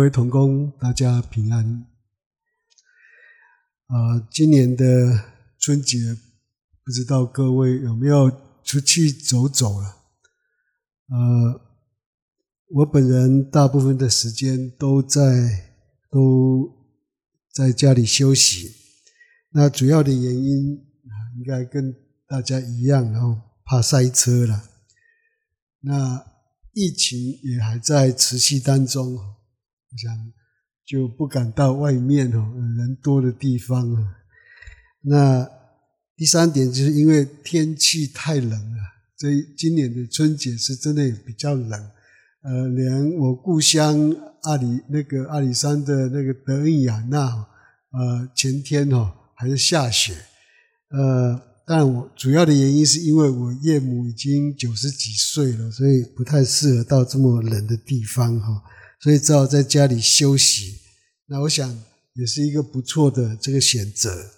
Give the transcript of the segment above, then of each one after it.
各位同工，大家平安。啊、今年的春节，不知道各位有没有出去走走了？呃，我本人大部分的时间都在都在家里休息。那主要的原因，应该跟大家一样，然后怕塞车了。那疫情也还在持续当中，我想就不敢到外面哦，人多的地方啊。那第三点就是因为天气太冷了，所以今年的春节是真的比较冷。呃，连我故乡阿里那个阿里山的那个德恩雅纳，呃，前天哦还是下雪，呃。但我主要的原因是因为我岳母已经九十几岁了，所以不太适合到这么冷的地方哈，所以只好在家里休息。那我想也是一个不错的这个选择，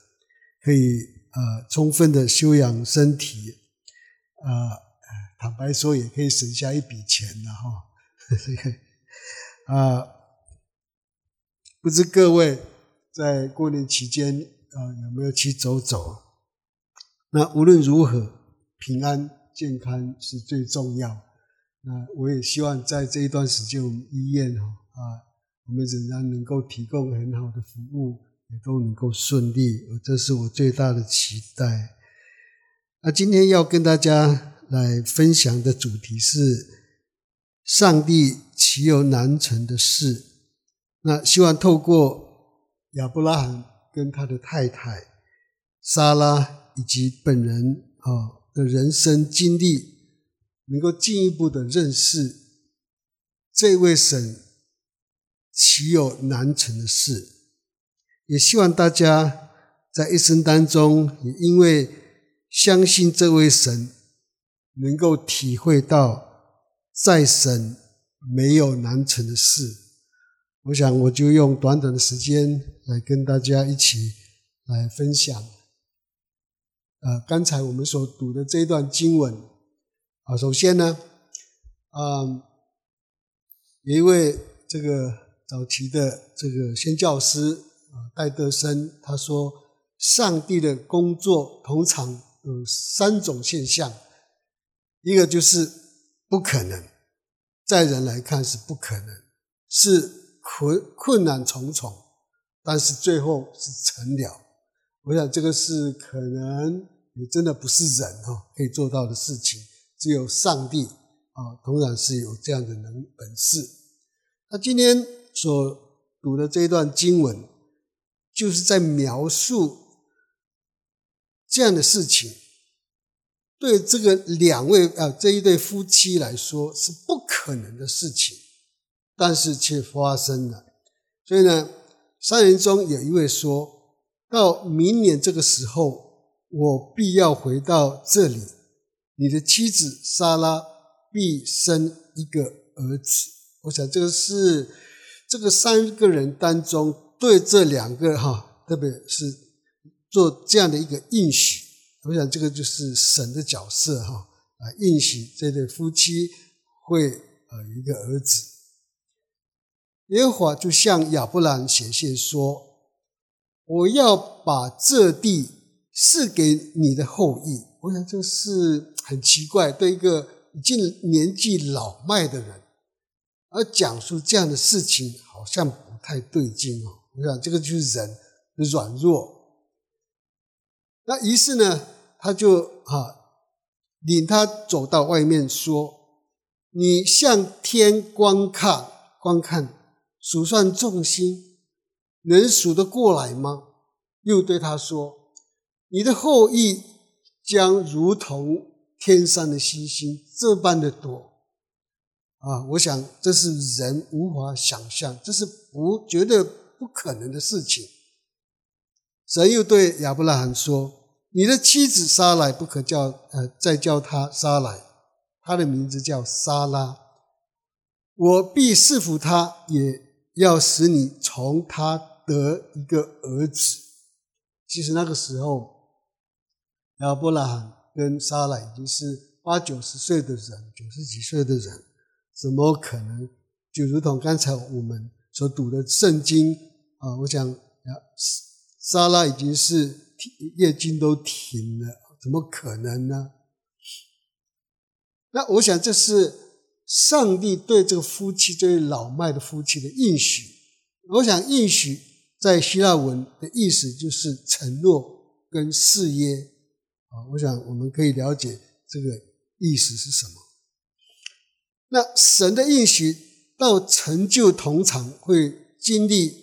可以呃充分的休养身体，呃坦白说也可以省下一笔钱的哈。这个啊，不知各位在过年期间啊有没有去走走？那无论如何，平安健康是最重要。那我也希望在这一段时间，我们医院哈啊，我们仍然能够提供很好的服务，也都能够顺利，这是我最大的期待。那今天要跟大家来分享的主题是：上帝岂有难成的事？那希望透过亚伯拉罕跟他的太太莎拉。以及本人啊的人生经历，能够进一步的认识这位神，岂有难成的事？也希望大家在一生当中，也因为相信这位神，能够体会到在神没有难成的事。我想，我就用短短的时间来跟大家一起来分享。呃，刚才我们所读的这一段经文啊，首先呢，啊，有一位这个早期的这个宣教师啊，戴德生，他说，上帝的工作通常有三种现象，一个就是不可能，在人来看是不可能，是困困难重重，但是最后是成了。我想这个是可能。也真的不是人哈可以做到的事情，只有上帝啊，同样是有这样的能本事。那今天所读的这一段经文，就是在描述这样的事情，对这个两位啊这一对夫妻来说是不可能的事情，但是却发生了。所以呢，三人中有一位说到明年这个时候。我必要回到这里，你的妻子撒拉必生一个儿子。我想这个是这个三个人当中对这两个哈，特别是做这样的一个应许。我想这个就是神的角色哈，啊应许这对夫妻会呃一个儿子。耶和华就向亚伯兰显现说：“我要把这地。”赐给你的后裔，我想这是很奇怪，对一个已经年纪老迈的人而讲述这样的事情，好像不太对劲哦。我想这个就是人的软弱。那于是呢，他就啊领他走到外面说：“你向天观看，观看，数算众星，能数得过来吗？”又对他说。你的后裔将如同天上的星星这般的多啊！我想这是人无法想象，这是不绝对不可能的事情。神又对亚伯拉罕说：“你的妻子撒莱不可叫呃再叫她撒莱，她的名字叫撒拉。我必赐福她，也要使你从她得一个儿子。”其实那个时候。亚伯拉罕跟撒拉已经是八九十岁的人，九十几岁的人，怎么可能？就如同刚才我们所读的圣经啊，我想啊，撒拉已经是月经都停了，怎么可能呢？那我想这是上帝对这个夫妻，这对老迈的夫妻的应许。我想应许在希腊文的意思就是承诺跟誓约啊。我想我们可以了解这个意思是什么。那神的应许到成就，通常会经历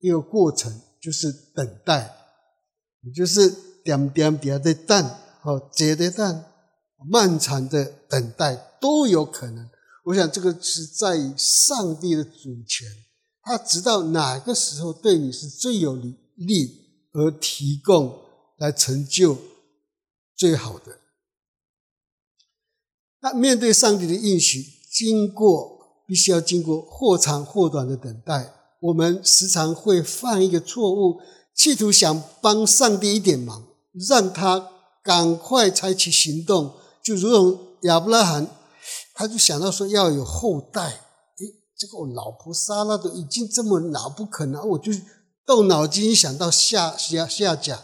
一个过程，就是等待，也就是点点点的等，哦，结的等。漫长的等待都有可能，我想这个是在于上帝的主权，他知道哪个时候对你是最有利利，而提供来成就最好的。那面对上帝的应许，经过必须要经过或长或短的等待，我们时常会犯一个错误，企图想帮上帝一点忙，让他赶快采取行动。就如同亚伯拉罕，他就想到说要有后代。诶，这个我老婆撒拉都已经这么老，不可能，我就动脑筋想到下下下甲。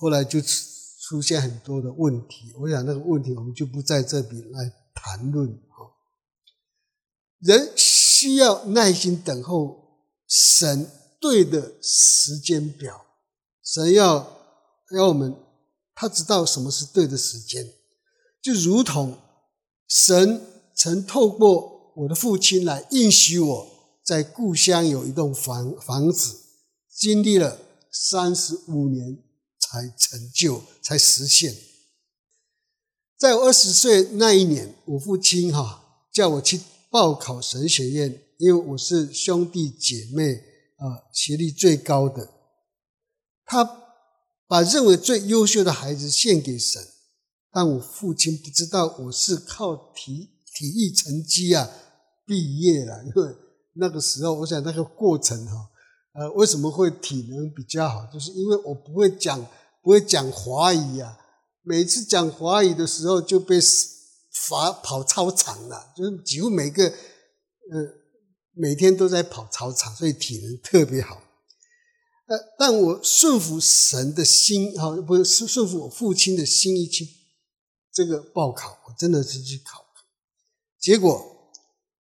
后来就出现很多的问题。我想那个问题我们就不在这里来谈论。人需要耐心等候神对的时间表，神要要我们。他知道什么是对的时间，就如同神曾透过我的父亲来应许我在故乡有一栋房房子，经历了三十五年才成就，才实现。在我二十岁那一年，我父亲哈叫我去报考神学院，因为我是兄弟姐妹啊学历最高的，他。把认为最优秀的孩子献给神，但我父亲不知道我是靠体体育成绩啊毕业了，因为那个时候，我想那个过程哈，呃，为什么会体能比较好？就是因为我不会讲不会讲华语啊，每次讲华语的时候就被罚跑操场了，就是几乎每个呃每天都在跑操场，所以体能特别好。呃，但我顺服神的心，哈，不是顺服我父亲的心意去这个报考，我真的是去考，结果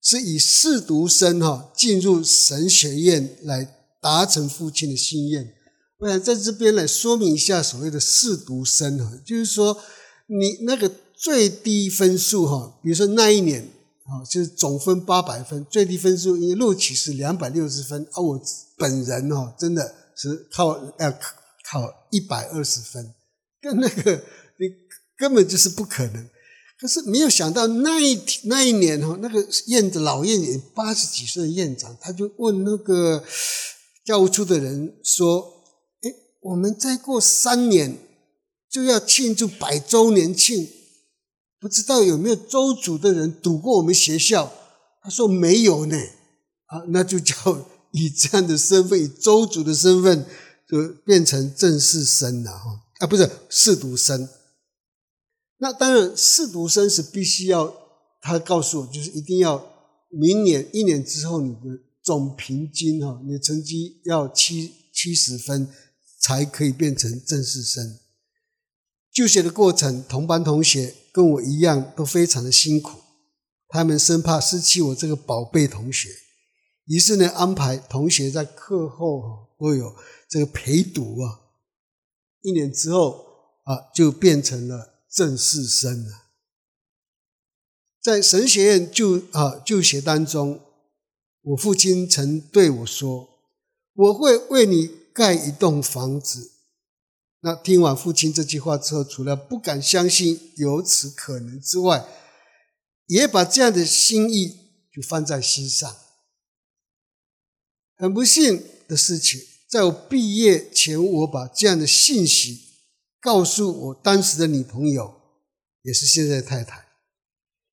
是以试读生哈进入神学院来达成父亲的心愿。我想在这边来说明一下所谓的试读生哈，就是说你那个最低分数哈，比如说那一年啊，就是总分八百分，最低分数因为录取是两百六十分，而我本人哈真的。是靠要考一百二十分，跟那个你根本就是不可能。可是没有想到那一天那一年哈，那个院长老院长八十几岁的院长，他就问那个教务处的人说：“，我们再过三年就要庆祝百周年庆，不知道有没有州族的人读过我们学校？”他说：“没有呢。”啊，那就叫。以这样的身份，以州主的身份，就变成正式生了哈啊，不是试读生。那当然，试读生是必须要他告诉我，就是一定要明年一年之后，你的总平均哈，你的成绩要七七十分，才可以变成正式生。就学的过程，同班同学跟我一样都非常的辛苦，他们生怕失去我这个宝贝同学。于是呢，安排同学在课后都有这个陪读啊，一年之后啊，就变成了正式生了。在神学院就啊就学当中，我父亲曾对我说：“我会为你盖一栋房子。”那听完父亲这句话之后，除了不敢相信有此可能之外，也把这样的心意就放在心上。很不幸的事情，在我毕业前，我把这样的信息告诉我当时的女朋友，也是现在的太太。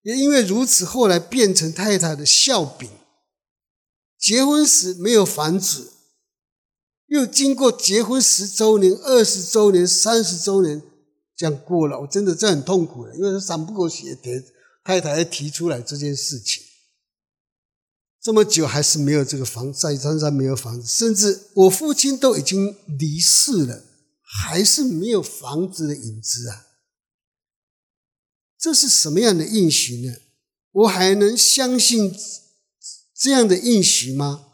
也因为如此，后来变成太太的笑柄。结婚时没有房子，又经过结婚十周年、二十周年、三十周年这样过了，我真的这很痛苦的，因为他三不狗血的太太提出来这件事情。这么久还是没有这个房子，在山上没有房子，甚至我父亲都已经离世了，还是没有房子的影子啊！这是什么样的应许呢？我还能相信这样的应许吗？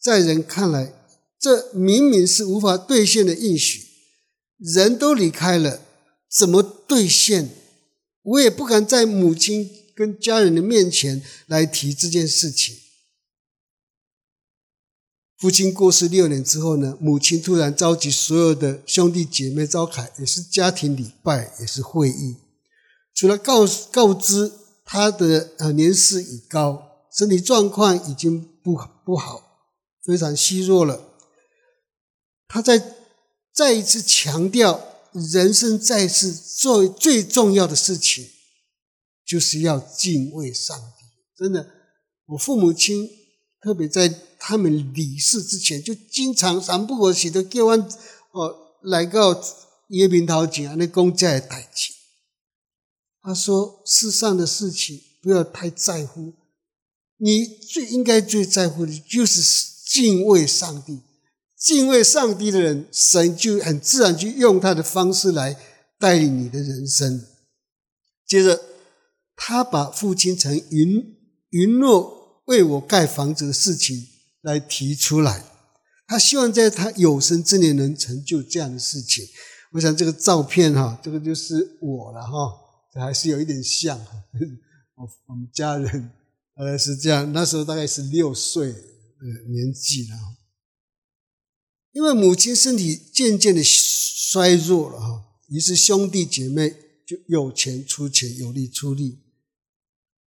在人看来，这明明是无法兑现的应许。人都离开了，怎么兑现？我也不敢在母亲跟家人的面前来提这件事情。父亲过世六年之后呢，母亲突然召集所有的兄弟姐妹召开，也是家庭礼拜，也是会议。除了告告知他的呃年事已高，身体状况已经不不好，非常虚弱了。他在再一次强调，人生在世最最重要的事情，就是要敬畏上帝。真的，我父母亲特别在。他们离世之前，就经常三不五时的叫我哦来到叶明桃井那公家的代志。他说：“世上的事情不要太在乎，你最应该最在乎的就是敬畏上帝。敬畏上帝的人，神就很自然就用他的方式来带领你的人生。”接着，他把父亲曾允允诺为我盖房子的事情。来提出来，他希望在他有生之年能成就这样的事情。我想这个照片哈，这个就是我了哈，这还是有一点像。我我们家人呃是这样，那时候大概是六岁的年纪了。因为母亲身体渐渐的衰弱了哈，于是兄弟姐妹就有钱出钱，有力出力，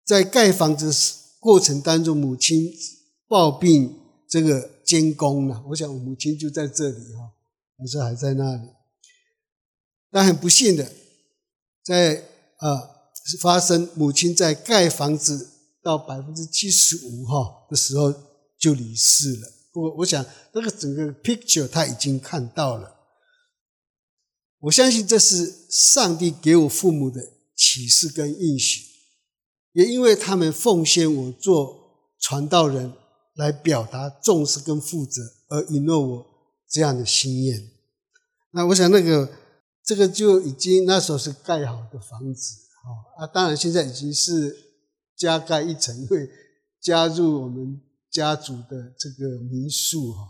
在盖房子过程当中，母亲。抱病这个监工呢，我想我母亲就在这里哈，还是还在那里。但很不幸的，在啊发生母亲在盖房子到百分之七十五哈的时候就离世了。我我想那个整个 picture 他已经看到了。我相信这是上帝给我父母的启示跟应许，也因为他们奉献我做传道人。来表达重视跟负责，而允诺我这样的心愿。那我想，那个这个就已经那时候是盖好的房子，啊，当然现在已经是加盖一层，因为加入我们家族的这个民宿，哈，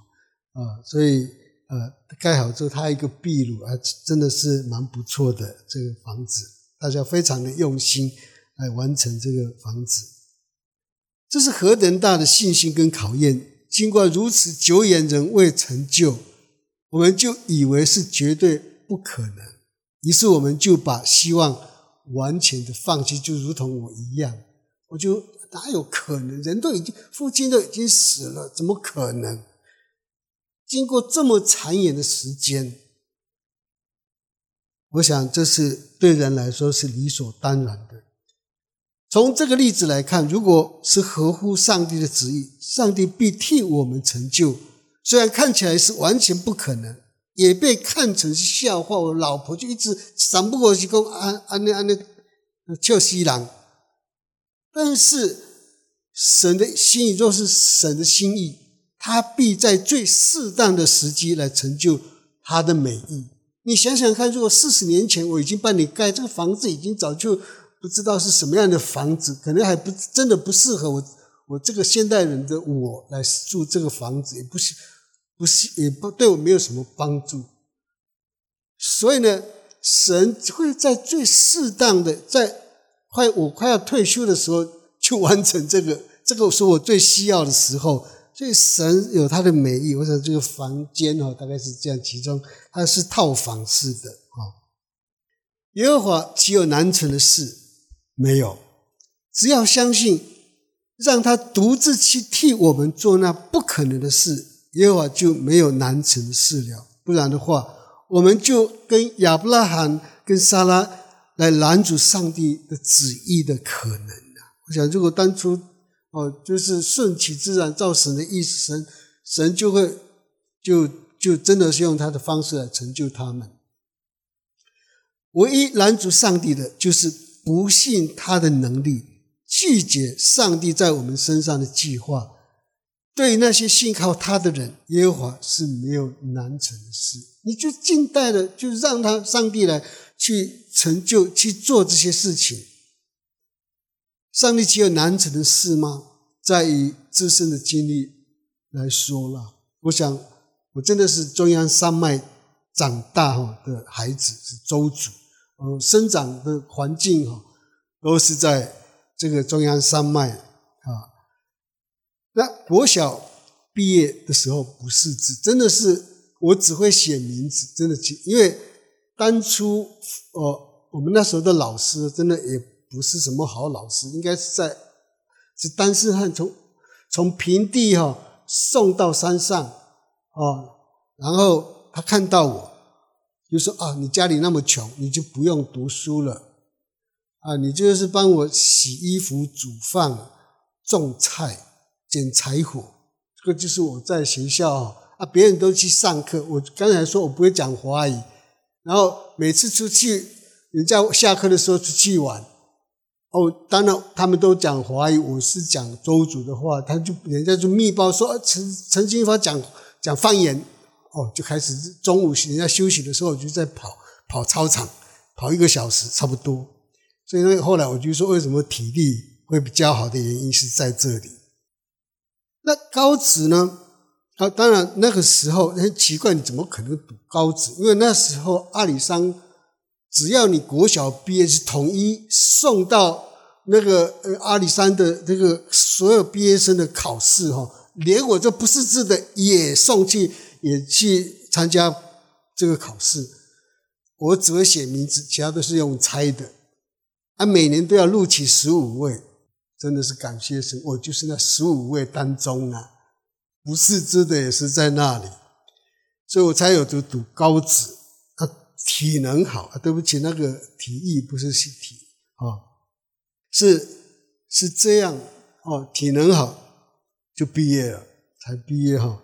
啊，所以呃，盖好之后，它一个壁炉啊，真的是蛮不错的这个房子，大家非常的用心来完成这个房子。这是何等大的信心跟考验！经过如此久远仍未成就，我们就以为是绝对不可能，于是我们就把希望完全的放弃，就如同我一样，我就哪有可能？人都已经，父亲都已经死了，怎么可能？经过这么长远的时间，我想这是对人来说是理所当然的。从这个例子来看，如果是合乎上帝的旨意，上帝必替我们成就。虽然看起来是完全不可能，也被看成是笑话。我老婆就一直闪不过去，讲安安那安那叫西郎。但是神的心意若是神的心意，他必在最适当的时机来成就他的美意。你想想看，如果四十年前我已经帮你盖这个房子，已经早就。不知道是什么样的房子，可能还不真的不适合我，我这个现代人的我来住这个房子，也不是，不是，也不对我没有什么帮助。所以呢，神会在最适当的，在快我快要退休的时候，去完成这个，这个是我最需要的时候。所以神有他的美意，我想这个房间哦，大概是这样，其中它是套房式的啊。耶和华岂有难成的事？没有，只要相信，让他独自去替我们做那不可能的事，耶和华就没有难成的事了。不然的话，我们就跟亚伯拉罕跟撒拉来拦阻上帝的旨意的可能。我想，如果当初哦，就是顺其自然，照神的意思，神神就会就就真的是用他的方式来成就他们。唯一拦阻上帝的，就是。不信他的能力，拒绝上帝在我们身上的计划。对那些信靠他的人，耶和华是没有难成的事。你就静待的，就让他上帝来去成就、去做这些事情。上帝岂有难成的事吗？在于自身的经历来说了。我想，我真的是中央山脉长大哈的孩子，是周族，呃，生长的环境哈都是在这个中央山脉啊。那国小毕业的时候不识字，真的是我只会写名字，真的，因为当初呃我们那时候的老师真的也不是什么好老师，应该是在是单身汉从从平地哈送到山上啊，然后他看到我就说啊，你家里那么穷，你就不用读书了啊，你就是帮我洗衣服、煮饭、种菜。捡柴火，这个就是我在学校啊，别人都去上课。我刚才说我不会讲华语，然后每次出去，人家下课的时候出去玩，哦，当然他们都讲华语，我是讲周族的话，他就人家就密报说陈陈金发讲讲方言，哦，就开始中午人家休息的时候，我就在跑跑操场，跑一个小时差不多。所以那后来我就说，为什么体力会比较好的原因是在这里。那高职呢？啊，当然那个时候很奇怪，你怎么可能读高职？因为那时候阿里山，只要你国小毕业是统一送到那个呃阿里山的这个所有毕业生的考试哈，连我这不识字的也送去，也去参加这个考试。我只会写名字，其他都是用猜的。啊，每年都要录取十五位。真的是感谢神，我就是那十五位当中啊，不识字的也是在那里，所以我才有读读高职，体能好啊，对不起，那个体育不是体体啊，是是这样哦，体能好就毕业了，才毕业哈。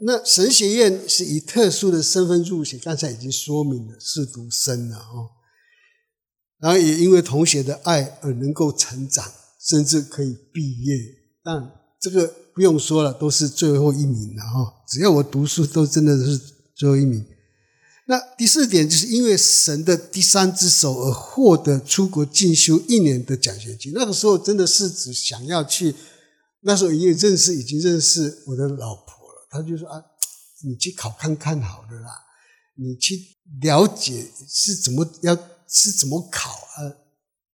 那神学院是以特殊的身份入学，刚才已经说明了，是独生了哦，然后也因为同学的爱而能够成长。甚至可以毕业，但这个不用说了，都是最后一名了哈。只要我读书，都真的是最后一名。那第四点，就是因为神的第三只手而获得出国进修一年的奖学金。那个时候真的是只想要去，那时候已经认识，已经认识我的老婆了。他就说啊，你去考看看好了啦，你去了解是怎么要是怎么考啊。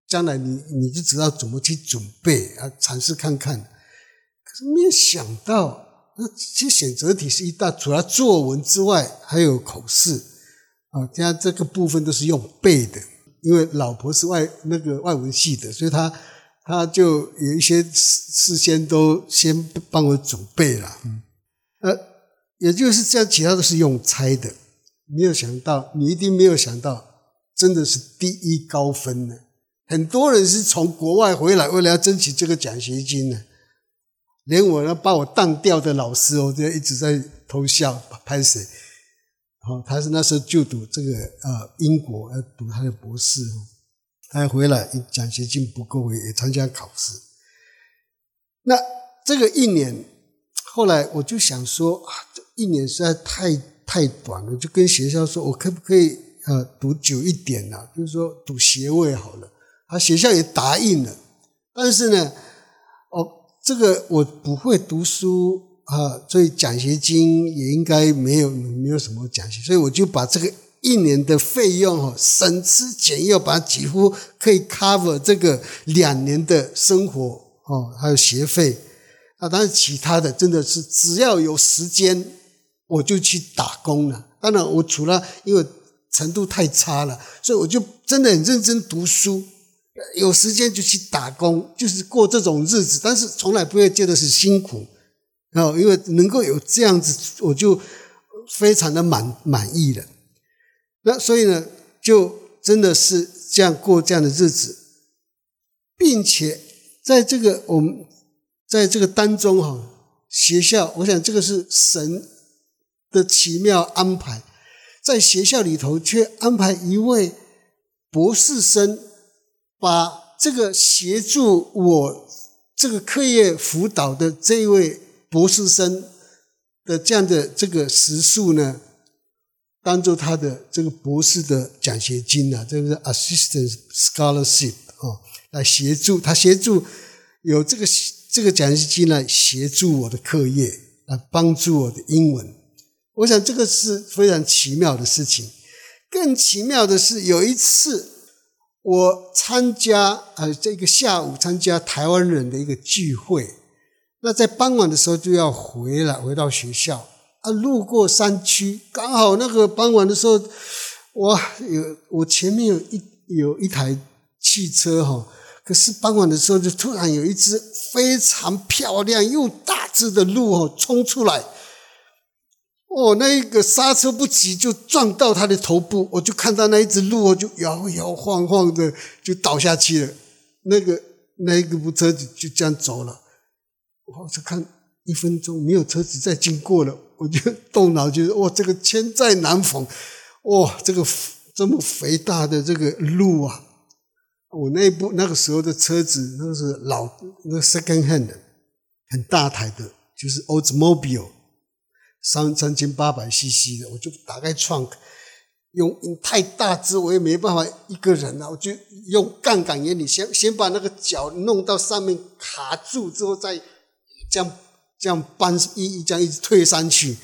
将来你你就知道怎么去准备啊，尝试看看。可是没有想到，那其实选择题是一大，除了作文之外，还有口试啊。这样这个部分都是用背的，因为老婆是外那个外文系的，所以他他就有一些事事先都先帮我准备了。嗯，呃，也就是这样，其他都是用猜的。没有想到，你一定没有想到，真的是第一高分呢。很多人是从国外回来，为了要争取这个奖学金呢。连我要把我当掉的老师，我就一直在偷笑，拍谁？哦，他是那时候就读这个呃英国，要读他的博士，他回来奖学金不够，也参加考试。那这个一年，后来我就想说啊，这一年实在太太短了，就跟学校说，我可不可以呃读久一点呢？就是说读学位好了。他学校也答应了，但是呢，哦，这个我不会读书啊，所以奖学金也应该没有没有什么奖学金，所以我就把这个一年的费用哦，省吃俭用，把几乎可以 cover 这个两年的生活哦，还有学费啊，当然其他的真的是只要有时间我就去打工了。当然，我除了因为程度太差了，所以我就真的很认真读书。有时间就去打工，就是过这种日子，但是从来不会觉得是辛苦，哦，因为能够有这样子，我就非常的满满意了。那所以呢，就真的是这样过这样的日子，并且在这个我们在这个当中哈，学校，我想这个是神的奇妙安排，在学校里头却安排一位博士生。把这个协助我这个课业辅导的这位博士生的这样的这个时数呢，当做他的这个博士的奖学金啊，这个是 assistant scholarship 啊，来协助他协助有这个这个奖学金来协助我的课业，来帮助我的英文。我想这个是非常奇妙的事情。更奇妙的是，有一次我参加呃这个下午参加台湾人的一个聚会，那在傍晚的时候就要回来回到学校啊，路过山区，刚好那个傍晚的时候，哇，有我前面有一有一台汽车哈，可是傍晚的时候就突然有一只非常漂亮又大只的鹿哦冲出来。哦，那一个刹车不及就撞到他的头部，我就看到那一只鹿就摇摇晃晃的就倒下去了。那个那一个部车子就这样走了。我就看一分钟没有车子再经过了，我就动脑就是哇，这个千载难逢，哇，这个这么肥大的这个路啊！我那部那个时候的车子那是老那个 second hand 的，很大台的，就是 Oldsmobile。三三千八百 CC 的，我就打开 trunk，用太大只，我也没办法一个人啊，我就用杠杆原理，先先把那个脚弄到上面卡住，之后再这样这样搬一一这样一直推上去。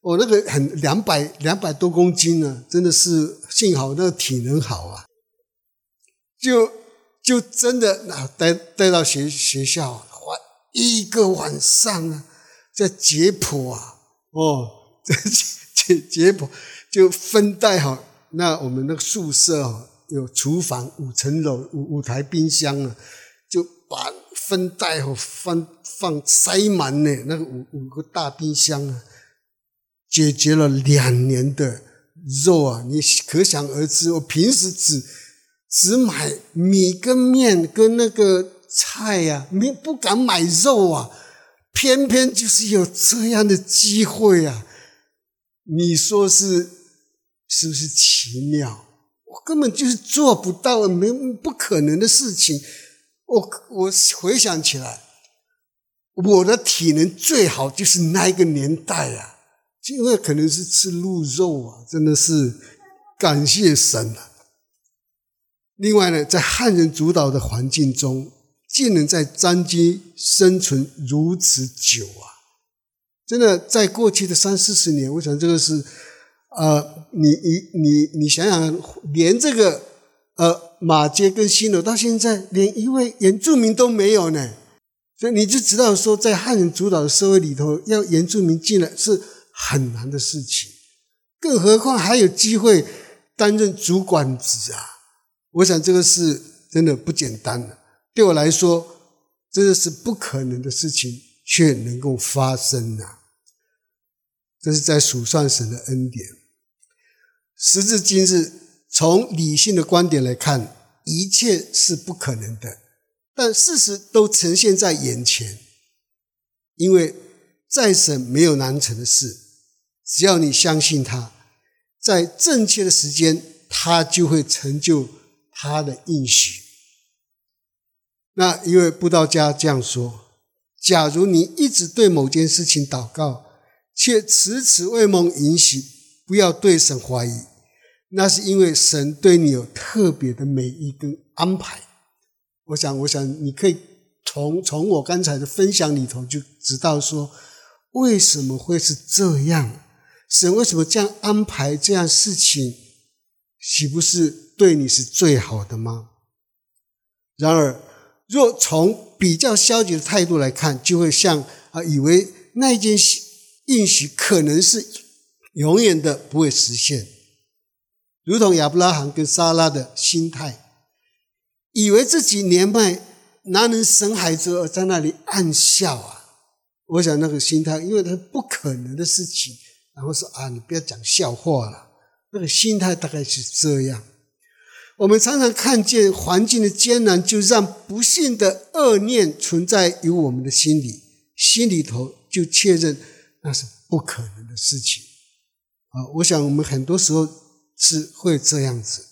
我那个很两百两百多公斤呢，真的是幸好那个体能好啊，就就真的那带带到学学校，花一个晚上啊，在解剖啊。哦，这 解解剖就分带好。那我们那个宿舍啊，有厨房五层楼，五五台冰箱啊，就把分带好放放塞满呢。那个五五个大冰箱啊，解决了两年的肉啊，你可想而知。我平时只只买米跟面跟那个菜呀，没不敢买肉啊。偏偏就是有这样的机会啊！你说是是不是奇妙？我根本就是做不到，没不可能的事情。我我回想起来，我的体能最好就是那一个年代啊，因为可能是吃鹿肉啊，真的是感谢神啊。另外呢，在汉人主导的环境中。竟能在张基生存如此久啊！真的，在过去的三四十年，我想这个是，呃，你你你你想想，连这个呃马街跟新楼到现在连一位原住民都没有呢，所以你就知道说，在汉人主导的社会里头，要原住民进来是很难的事情，更何况还有机会担任主管职啊！我想这个是真的不简单的。对我来说，这是不可能的事情，却能够发生啊！这是在数算神的恩典。时至今日，从理性的观点来看，一切是不可能的，但事实都呈现在眼前。因为在神没有难成的事，只要你相信他，在正确的时间，他就会成就他的应许。那一位布道家这样说：“假如你一直对某件事情祷告，却迟迟未蒙允许，不要对神怀疑，那是因为神对你有特别的美意跟安排。”我想，我想你可以从从我刚才的分享里头就知道说，为什么会是这样？神为什么这样安排这样事情？岂不是对你是最好的吗？然而。若从比较消极的态度来看，就会像啊，以为那件应许可能是永远的不会实现，如同亚伯拉罕跟撒拉的心态，以为自己年迈哪能生孩子，而在那里暗笑啊！我想那个心态，因为他不可能的事情，然后说啊，你不要讲笑话了，那个心态大概是这样。我们常常看见环境的艰难，就让不幸的恶念存在于我们的心里，心里头就确认那是不可能的事情。啊，我想我们很多时候是会这样子，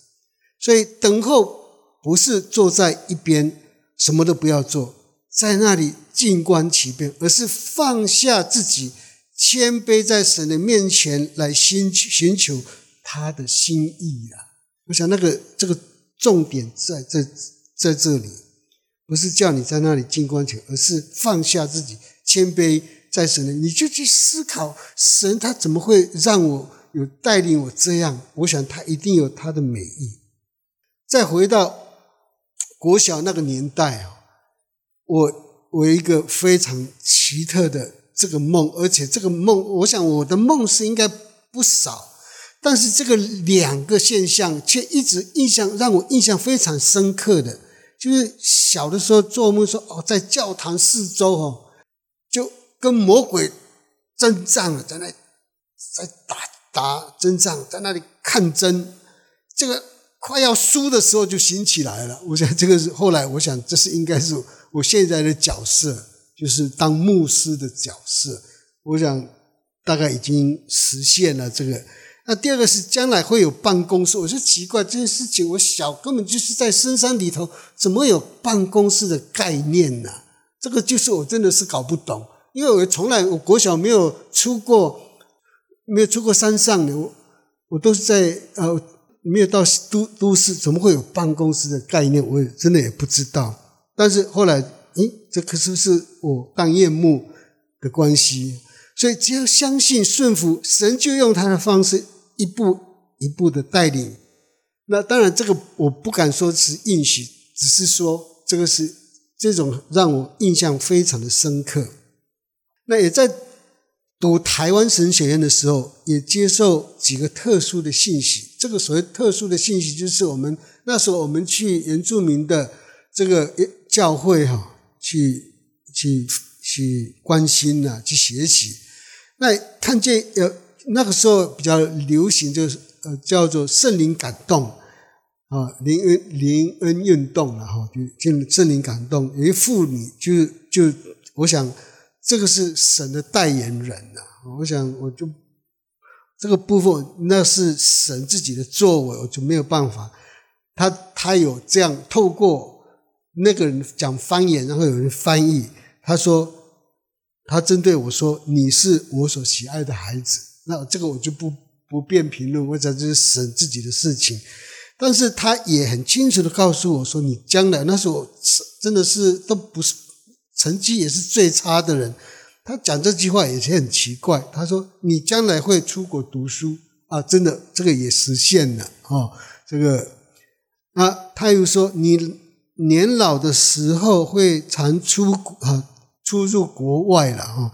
所以等候不是坐在一边什么都不要做，在那里静观其变，而是放下自己，谦卑在神的面前来寻寻求他的心意啊！我想那个这个重点在在在这里，不是叫你在那里静观其，而是放下自己，谦卑在神的，你就去思考神他怎么会让我有带领我这样？我想他一定有他的美意。再回到国小那个年代啊，我我有一个非常奇特的这个梦，而且这个梦，我想我的梦是应该不少，但是这个两个现象却一直印象让我印象非常深刻的，就是小的时候做梦说哦，在教堂四周哦，就跟魔鬼争战了，在那在打打针仗，在那里看针，这个。快要输的时候就醒起来了。我想这个是后来，我想这是应该是我现在的角色，就是当牧师的角色。我想大概已经实现了这个。那第二个是将来会有办公室。我就奇怪这件事情，我小根本就是在深山里头，怎么有办公室的概念呢？这个就是我真的是搞不懂，因为我从来我国小没有出过，没有出过山上的，我我都是在呃。没有到都都市，怎么会有办公室的概念？我也真的也不知道。但是后来，咦，这可是不是我当夜幕的关系？所以只要相信顺服神，就用他的方式一步一步的带领。那当然，这个我不敢说是应许，只是说这个是这种让我印象非常的深刻。那也在。读台湾神学院的时候，也接受几个特殊的信息。这个所谓特殊的信息，就是我们那时候我们去原住民的这个教会哈，去去去关心呐，去学习。那看见有那个时候比较流行，就是呃叫做圣灵感动啊，灵恩灵恩运动了哈，就圣灵感动。有一妇女就就我想。这个是神的代言人呐，我想我就这个部分那是神自己的作为，我就没有办法。他他有这样透过那个人讲方言，然后有人翻译。他说他针对我说：“你是我所喜爱的孩子。”那这个我就不不便评论，我讲这是神自己的事情。但是他也很清楚地告诉我说：“你将来那时候真的是都不是。”成绩也是最差的人，他讲这句话也是很奇怪。他说：“你将来会出国读书啊，真的，这个也实现了啊。这个，那他又说，你年老的时候会常出啊，出入国外了哈。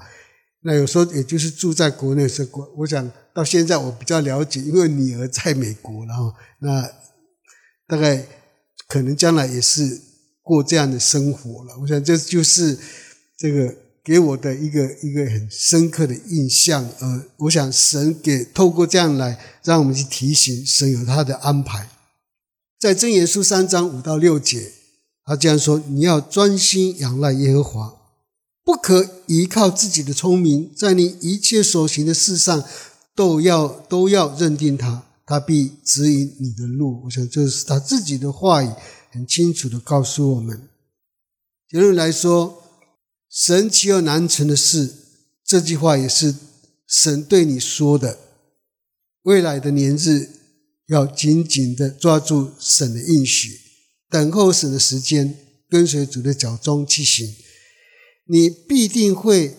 那有时候也就是住在国内是国。我想到现在我比较了解，因为女儿在美国了哈。那大概可能将来也是。”过这样的生活了，我想这就是这个给我的一个一个很深刻的印象。呃，我想神给透过这样来让我们去提醒，神有他的安排。在箴言书三章五到六节，他这样说：你要专心仰赖耶和华，不可依靠自己的聪明，在你一切所行的事上都要都要认定他，他必指引你的路。我想这是他自己的话语。很清楚的告诉我们，结论来说，神岂有难成的事？这句话也是神对你说的。未来的年日，要紧紧的抓住神的应许，等候神的时间，跟随主的脚踪去行，你必定会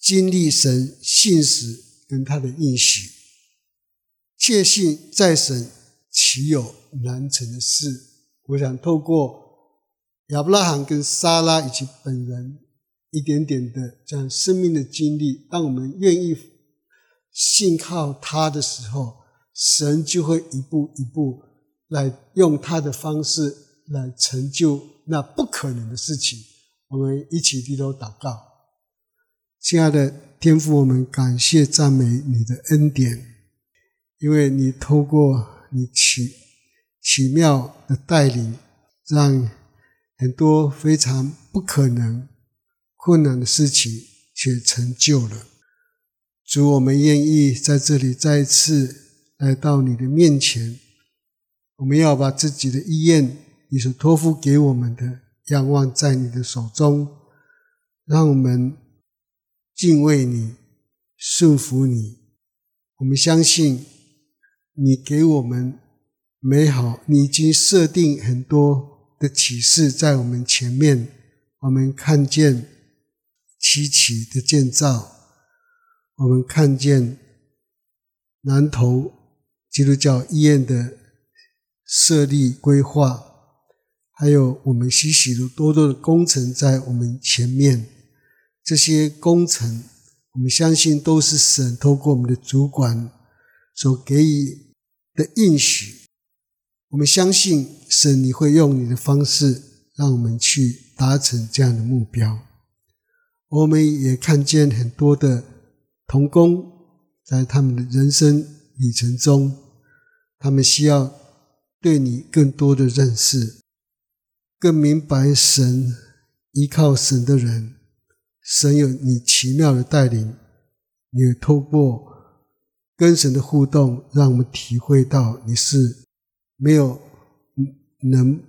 经历神信实跟他的应许。确信在神，岂有难成的事？我想透过亚伯拉罕跟撒拉以及本人一点点的这样生命的经历，当我们愿意信靠他的时候，神就会一步一步来用他的方式来成就那不可能的事情。我们一起低头祷告，亲爱的天父，我们感谢赞美你的恩典，因为你透过你起。奇妙的带领，让很多非常不可能、困难的事情却成就了。主，我们愿意在这里再次来到你的面前，我们要把自己的意愿你所托付给我们的，仰望在你的手中，让我们敬畏你，顺服你。我们相信你给我们美好，你已经设定很多的启示在我们前面，我们看见七期的建造，我们看见南投基督教医院的设立规划，还有我们许许多多的工程在我们前面，这些工程。我们相信都是神透过我们的主管所给予的应许。我们相信神，你会用你的方式让我们去达成这样的目标。我们也看见很多的童工在他们的人生旅程中，他们需要对你更多的认识，更明白神，依靠神的人。神有你奇妙的带领，你也透过跟神的互动，让我们体会到你是没有能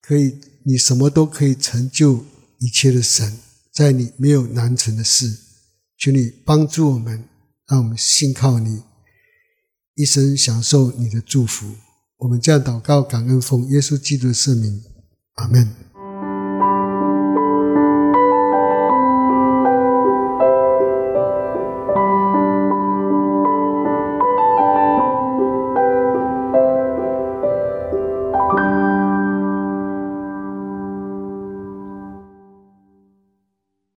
可以，你什么都可以成就一切的神，在你没有难成的事。求你帮助我们，让我们信靠你，一生享受你的祝福。我们这样祷告，感恩奉耶稣基督的圣名，阿门。